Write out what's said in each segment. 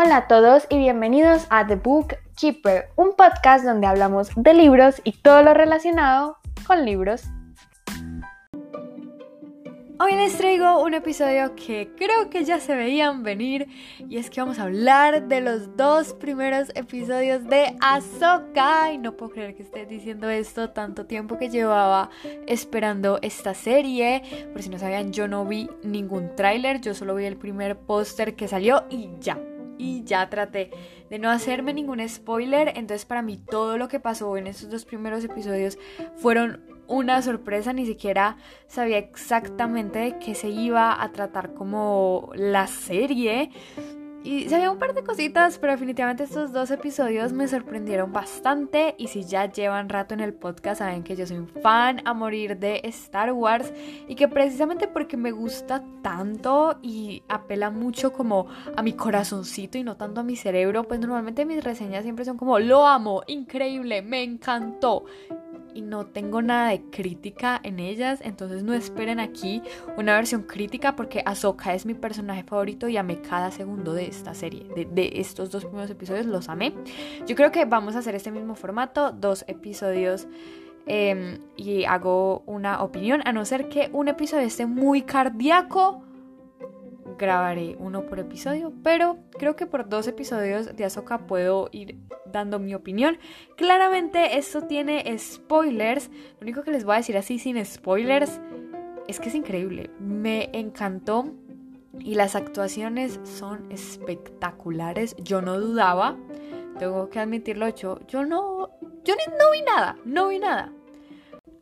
Hola a todos y bienvenidos a The Book Keeper, un podcast donde hablamos de libros y todo lo relacionado con libros. Hoy les traigo un episodio que creo que ya se veían venir y es que vamos a hablar de los dos primeros episodios de Ahsoka y no puedo creer que esté diciendo esto tanto tiempo que llevaba esperando esta serie. Por si no sabían, yo no vi ningún tráiler, yo solo vi el primer póster que salió y ya. Y ya traté de no hacerme ningún spoiler, entonces para mí todo lo que pasó en estos dos primeros episodios fueron una sorpresa, ni siquiera sabía exactamente de qué se iba a tratar como la serie. Y sabía un par de cositas, pero definitivamente estos dos episodios me sorprendieron bastante. Y si ya llevan rato en el podcast, saben que yo soy un fan a morir de Star Wars. Y que precisamente porque me gusta tanto y apela mucho como a mi corazoncito y no tanto a mi cerebro, pues normalmente mis reseñas siempre son como lo amo, increíble, me encantó y no tengo nada de crítica en ellas, entonces no esperen aquí una versión crítica porque Ahsoka es mi personaje favorito y amé cada segundo de esta serie, de, estos dos primeros episodios los amé. Yo creo que vamos a hacer este mismo formato, dos episodios em, y hago una opinión, a no ser que un episodio esté muy cardíaco grabaré uno por episodio, pero creo que por dos episodios de Azoka puedo ir dando mi opinión. Claramente esto tiene spoilers, lo único que les voy a decir así sin spoilers es que es increíble, me encantó y las actuaciones son espectaculares, yo no dudaba, tengo que admitirlo, yo, yo no, yo no vi nada, no vi nada.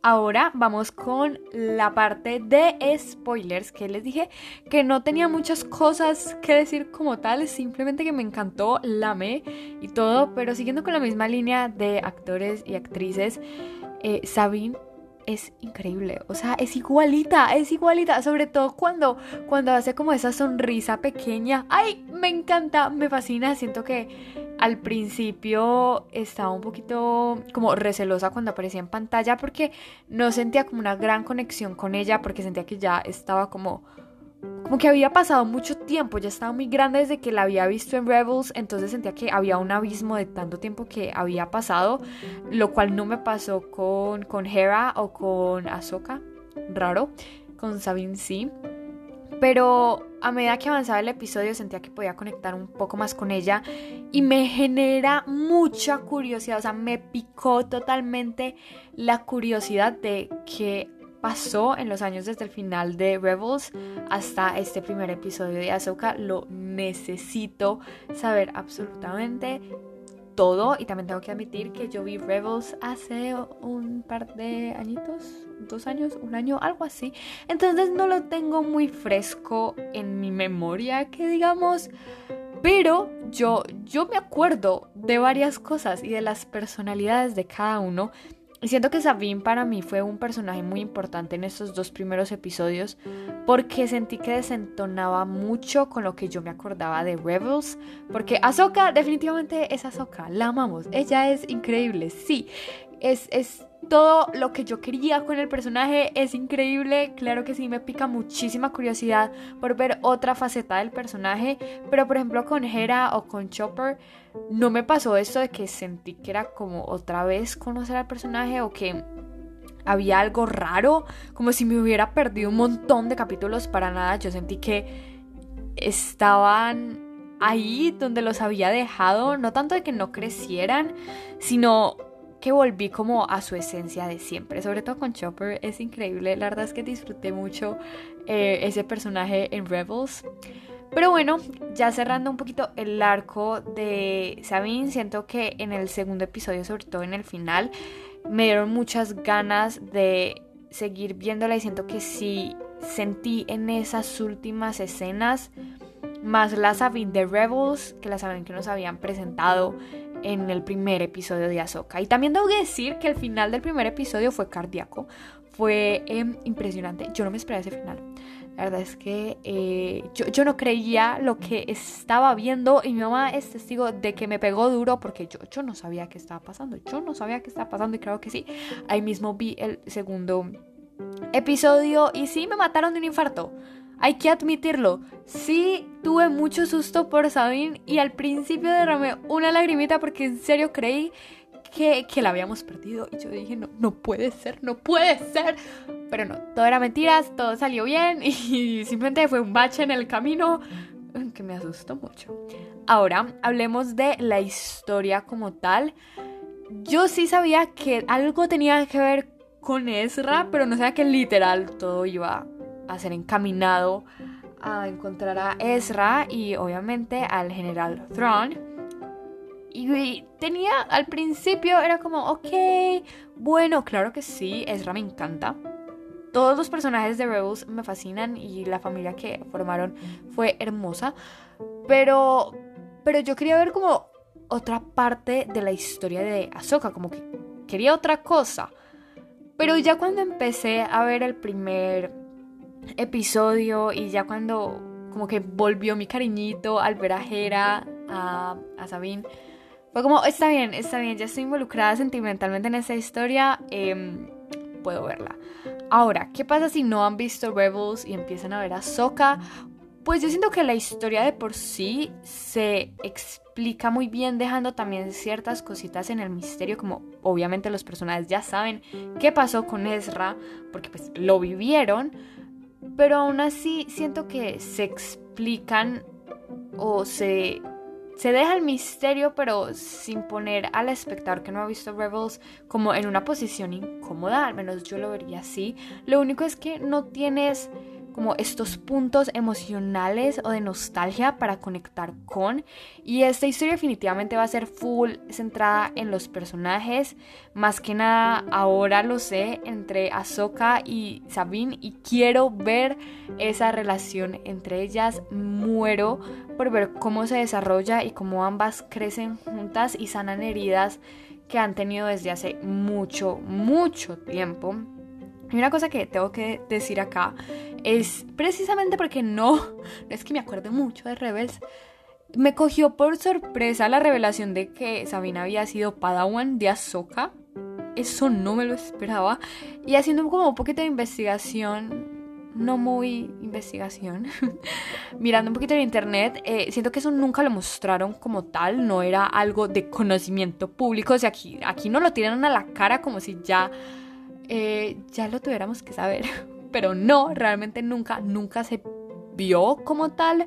Ahora vamos con la parte de spoilers que les dije que no tenía muchas cosas que decir como tal, simplemente que me encantó, la amé y todo, pero siguiendo con la misma línea de actores y actrices, eh, Sabine es increíble, o sea, es igualita, es igualita, sobre todo cuando, cuando hace como esa sonrisa pequeña. Ay, me encanta, me fascina, siento que al principio estaba un poquito como recelosa cuando aparecía en pantalla porque no sentía como una gran conexión con ella porque sentía que ya estaba como como que había pasado mucho tiempo, ya estaba muy grande desde que la había visto en Rebels, entonces sentía que había un abismo de tanto tiempo que había pasado, lo cual no me pasó con, con Hera o con Ahsoka, raro, con Sabine sí. Pero a medida que avanzaba el episodio sentía que podía conectar un poco más con ella y me genera mucha curiosidad, o sea, me picó totalmente la curiosidad de que pasó en los años desde el final de Rebels hasta este primer episodio de Ahsoka. Lo necesito saber absolutamente todo. Y también tengo que admitir que yo vi Rebels hace un par de añitos, dos años, un año, algo así. Entonces no lo tengo muy fresco en mi memoria, que digamos. Pero yo, yo me acuerdo de varias cosas y de las personalidades de cada uno. Siento que Sabine para mí fue un personaje muy importante en estos dos primeros episodios porque sentí que desentonaba mucho con lo que yo me acordaba de Rebels. Porque Ahsoka definitivamente es Ahsoka, la amamos, ella es increíble, sí, es, es todo lo que yo quería con el personaje es increíble. Claro que sí, me pica muchísima curiosidad por ver otra faceta del personaje. Pero por ejemplo con Hera o con Chopper no me pasó esto de que sentí que era como otra vez conocer al personaje o que había algo raro, como si me hubiera perdido un montón de capítulos para nada. Yo sentí que estaban ahí donde los había dejado, no tanto de que no crecieran, sino que volví como a su esencia de siempre, sobre todo con Chopper, es increíble, la verdad es que disfruté mucho eh, ese personaje en Rebels. Pero bueno, ya cerrando un poquito el arco de Sabine, siento que en el segundo episodio, sobre todo en el final, me dieron muchas ganas de seguir viéndola y siento que sí sentí en esas últimas escenas más la Sabine de Rebels que la Sabine que nos habían presentado en el primer episodio de Ahsoka. Y también debo decir que el final del primer episodio fue cardíaco. Fue em, impresionante. Yo no me esperaba ese final. La verdad es que eh, yo, no creía lo que estaba viendo y mi mamá es testigo de que me pegó duro porque yo, yo no sabía qué estaba pasando. Yo no sabía qué estaba pasando y creo que sí. Ahí mismo vi el segundo episodio y sí me mataron de un infarto. Hay que admitirlo. Sí tuve mucho susto por Sabine y al principio derramé una lagrimita porque en serio creí que, que, la habíamos perdido. Y yo dije, no, no puede ser, no puede ser. Pero no, todo era mentiras, todo salió bien y simplemente fue un bache en el camino que me asustó mucho. Ahora, hablemos de la historia como tal. Yo sí sabía que algo tenía que ver con Ezra, pero no sabía que literal todo iba a ser encaminado a encontrar a Ezra y obviamente al general Thrawn. Y tenía al principio, era como, ok, bueno, claro que sí, Ezra me encanta. Todos los personajes de Rebels me fascinan y la familia que formaron fue hermosa. Pero, pero yo quería ver como otra parte de la historia de Ahsoka, como que quería otra cosa. Pero ya cuando empecé a ver el primer episodio y ya cuando como que volvió mi cariñito al ver a Hera, a, a Sabine, fue como, está bien, está bien, ya estoy involucrada sentimentalmente en esa historia, em, puedo verla. Ahora, ¿qué pasa si no han visto Rebels y empiezan a ver a Soka? Pues yo siento que la historia de por sí se explica muy bien, dejando también ciertas cositas en el misterio, como obviamente los personajes ya saben qué pasó con Ezra, porque pues lo vivieron, pero aún así siento que se explican o se, se deja el misterio, pero sin poner al espectador que no ha visto Rebels como en una posición incómoda, al menos yo lo vería así. Lo único es que no tienes como estos puntos emocionales o de nostalgia para conectar con. Y esta historia definitivamente va a ser full centrada en los personajes. Más que nada ahora lo sé entre Ahsoka y Sabine y quiero ver esa relación entre ellas. Muero por ver cómo se desarrolla y cómo ambas crecen juntas y sanan heridas que han tenido desde hace mucho, mucho tiempo. Y una cosa que tengo que decir acá es precisamente porque no, no es que me acuerde mucho de Rebels, me cogió por sorpresa la revelación de que Sabina había sido Padawan de Ahsoka. Eso no me lo esperaba. Y haciendo como un poquito de investigación, no muy investigación, mirando un poquito en internet, eh, siento que eso nunca lo mostraron como tal, no era algo de conocimiento público. O sea, aquí, aquí no lo tiran a la cara como si ya eh, ya lo tuviéramos que saber. Pero no, realmente nunca, nunca se vio como tal.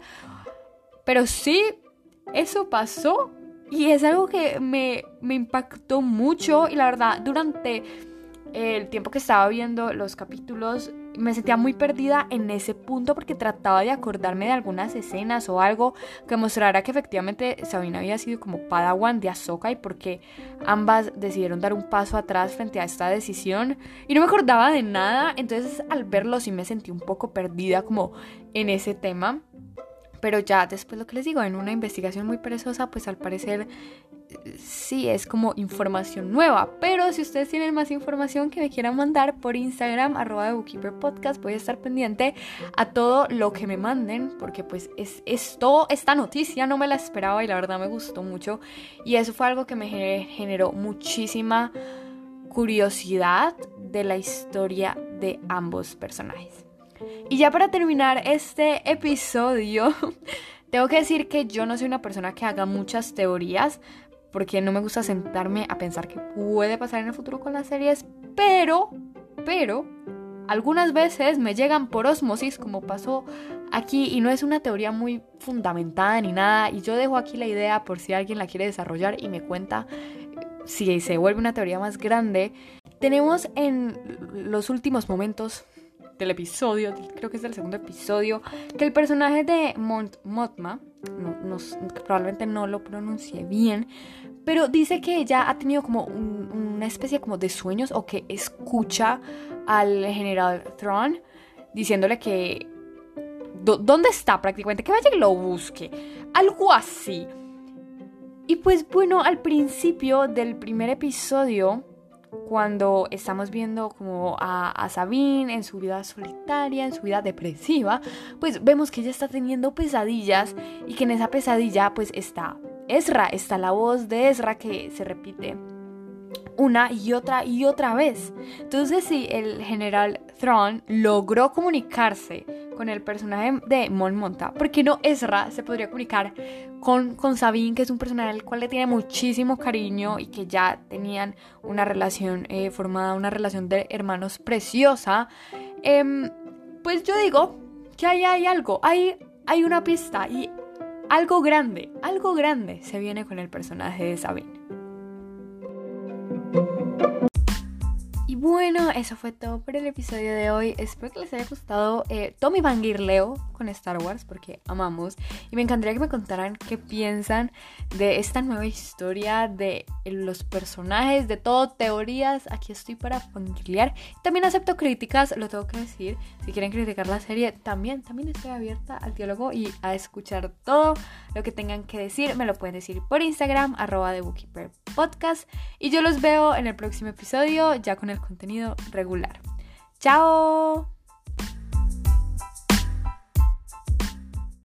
Pero sí, eso pasó y es algo que me, me impactó mucho y la verdad, durante el tiempo que estaba viendo los capítulos, me sentía muy perdida en ese punto porque trataba de acordarme de algunas escenas o algo que mostrara que efectivamente Sabina había sido como Padawan de Ahsoka y porque ambas decidieron dar un paso atrás frente a esta decisión y no me acordaba de nada, entonces al verlo sí me sentí un poco perdida como en ese tema. Pero ya después lo que les digo, en una investigación muy perezosa, pues al parecer sí es como información nueva. Pero si ustedes tienen más información que me quieran mandar por Instagram, arroba de Bookkeeper Podcast, voy a estar pendiente a todo lo que me manden, porque pues es esto, esta noticia no me la esperaba y la verdad me gustó mucho. Y eso fue algo que me generó muchísima curiosidad de la historia de ambos personajes. Y ya para terminar este episodio, tengo que decir que yo no soy una persona que haga muchas teorías, porque no me gusta sentarme a pensar qué puede pasar en el futuro con las series, pero, pero, algunas veces me llegan por osmosis como pasó aquí y no es una teoría muy fundamentada ni nada y yo dejo aquí la idea por si alguien la quiere desarrollar y me cuenta si se vuelve una teoría más grande. Tenemos en los últimos momentos del episodio, creo que es del segundo episodio, que el personaje de Mont Motma, probablemente no lo pronuncie bien, pero dice que ella ha tenido como una especie como de sueños o que escucha al general Thrawn diciéndole que... ¿Dónde está prácticamente? Que vaya y lo busque. Algo así. Y pues bueno, al principio del primer episodio cuando estamos viendo como a, Sabine en su vida solitaria, en su vida depresiva, pues vemos que ella está teniendo pesadillas y que en esa pesadilla pues está Ezra, está la voz de Ezra que se repite una y otra y otra vez. Entonces, si el general Thrawn logró comunicarse con el personaje de Mon Monta, ¿por qué no Ezra se podría comunicar con, con Sabine, que es un personaje al cual le tiene muchísimo cariño y que ya tenían una relación eh, formada, una relación de hermanos preciosa? Em, pues yo digo que ahí hay algo, hay, hay una pista y algo grande, algo grande se viene con el personaje de Sabine. Bueno, eso fue todo por el episodio de hoy. Espero que les haya gustado eh, Tommy Leo con Star Wars porque amamos. Y me encantaría que me contaran qué piensan de esta nueva historia, de los personajes, de todo, teorías. Aquí estoy para fangirlear. También acepto críticas, lo tengo que decir. Si quieren criticar la serie, también, también estoy abierta al diálogo y a escuchar todo lo que tengan que decir. Me lo pueden decir por Instagram, arroba de Podcast. Y yo los veo en el próximo episodio ya con el regular. ¡Chao!